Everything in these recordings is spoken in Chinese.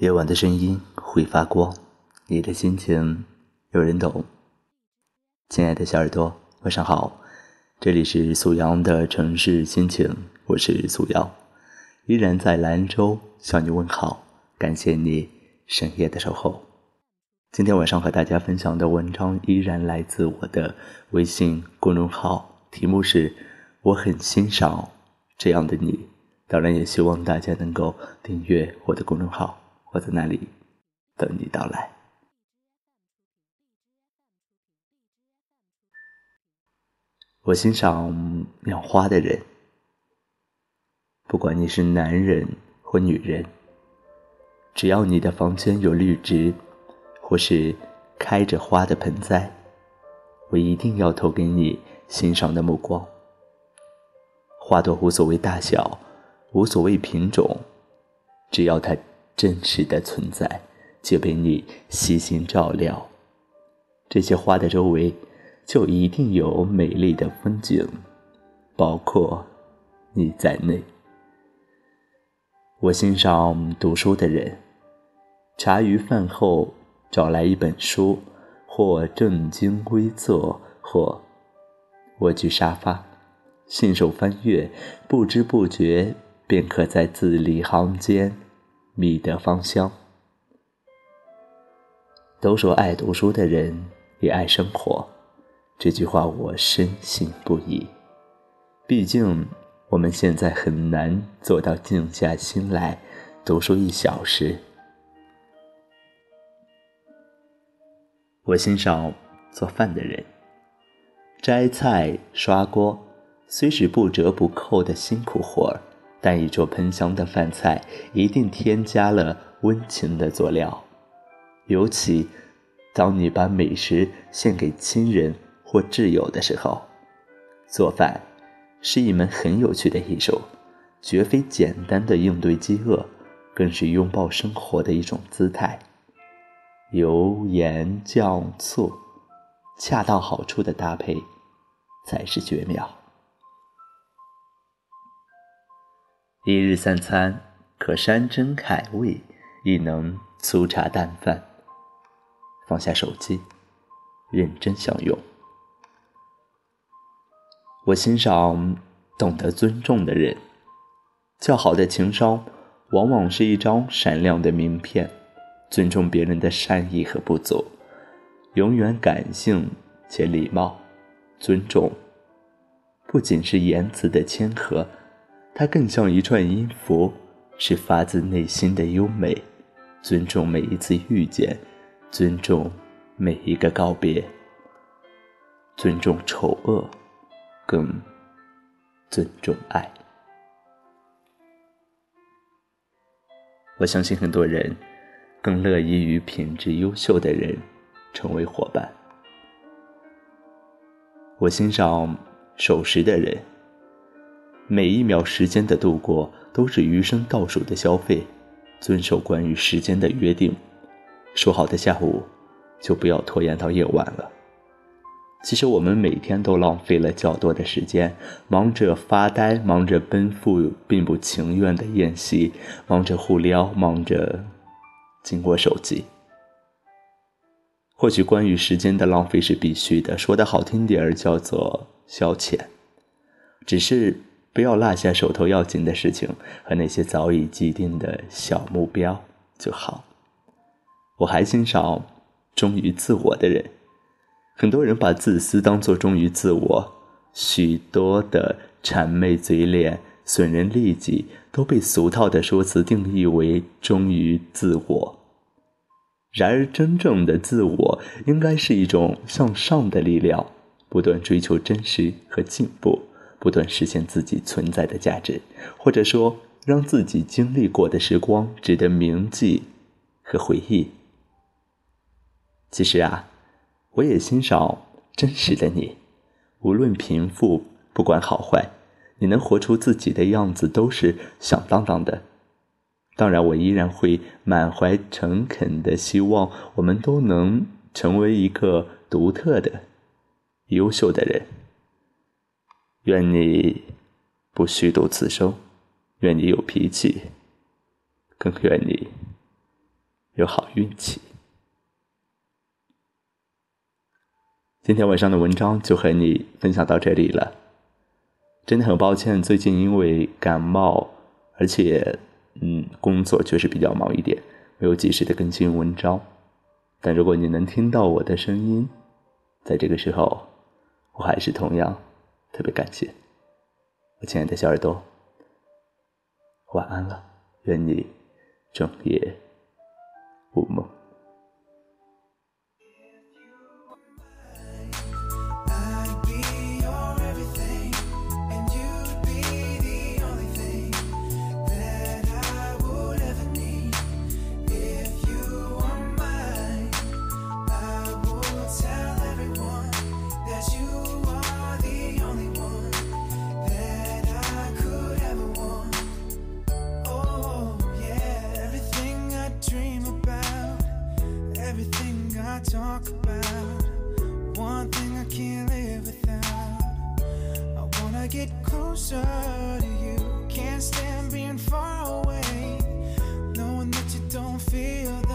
夜晚的声音会发光，你的心情有人懂。亲爱的小耳朵，晚上好，这里是素阳的城市心情，我是素阳，依然在兰州向你问好，感谢你深夜的守候。今天晚上和大家分享的文章依然来自我的微信公众号，题目是“我很欣赏这样的你”，当然也希望大家能够订阅我的公众号。我在那里等你到来。我欣赏养花的人，不管你是男人或女人，只要你的房间有绿植，或是开着花的盆栽，我一定要投给你欣赏的目光。花朵无所谓大小，无所谓品种，只要它。真实的存在就被你悉心照料，这些花的周围就一定有美丽的风景，包括你在内。我欣赏读书的人，茶余饭后找来一本书，或正襟危坐，或蜗居沙发，信手翻阅，不知不觉便可在字里行间。觅得芳香。都说爱读书的人也爱生活，这句话我深信不疑。毕竟我们现在很难做到静下心来读书一小时。我欣赏做饭的人，摘菜、刷锅，虽是不折不扣的辛苦活儿。但一桌喷香的饭菜一定添加了温情的佐料，尤其当你把美食献给亲人或挚友的时候，做饭是一门很有趣的艺术，绝非简单的应对饥饿，更是拥抱生活的一种姿态。油盐酱醋，恰到好处的搭配，才是绝妙。一日三餐可山珍海味，亦能粗茶淡饭。放下手机，认真享用。我欣赏懂得尊重的人。较好的情商，往往是一张闪亮的名片。尊重别人的善意和不足，永远感性且礼貌。尊重，不仅是言辞的谦和。它更像一串音符，是发自内心的优美。尊重每一次遇见，尊重每一个告别，尊重丑恶，更尊重爱。我相信很多人更乐意与品质优秀的人成为伙伴。我欣赏守时的人。每一秒时间的度过都是余生倒数的消费，遵守关于时间的约定，说好的下午就不要拖延到夜晚了。其实我们每天都浪费了较多的时间，忙着发呆，忙着奔赴并不情愿的宴席，忙着互撩，忙着经过手机。或许关于时间的浪费是必须的，说的好听点儿叫做消遣，只是。不要落下手头要紧的事情和那些早已既定的小目标就好。我还欣赏忠于自我的人。很多人把自私当作忠于自我，许多的谄媚嘴脸、损人利己，都被俗套的说辞定义为忠于自我。然而，真正的自我应该是一种向上的力量，不断追求真实和进步。不断实现自己存在的价值，或者说让自己经历过的时光值得铭记和回忆。其实啊，我也欣赏真实的你，无论贫富，不管好坏，你能活出自己的样子都是响当当的。当然，我依然会满怀诚恳的希望，我们都能成为一个独特的、优秀的人。愿你不虚度此生，愿你有脾气，更愿你有好运气。今天晚上的文章就和你分享到这里了。真的很抱歉，最近因为感冒，而且嗯，工作确实比较忙一点，没有及时的更新文章。但如果你能听到我的声音，在这个时候，我还是同样特别感谢我亲爱的小耳朵。晚安了，愿你整夜无梦。Talk about one thing I can't live without. I wanna get closer to you. Can't stand being far away. Knowing that you don't feel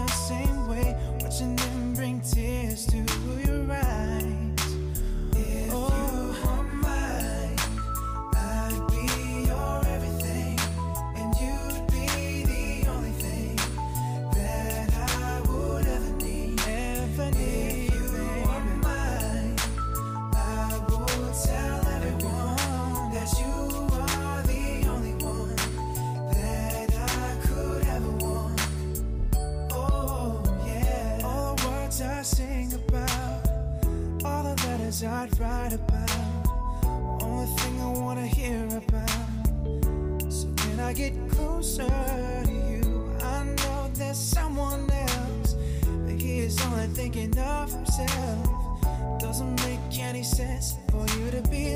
only thing I wanna hear about. So when I get closer to you, I know there's someone else, but he is only thinking of himself. Doesn't make any sense for you to be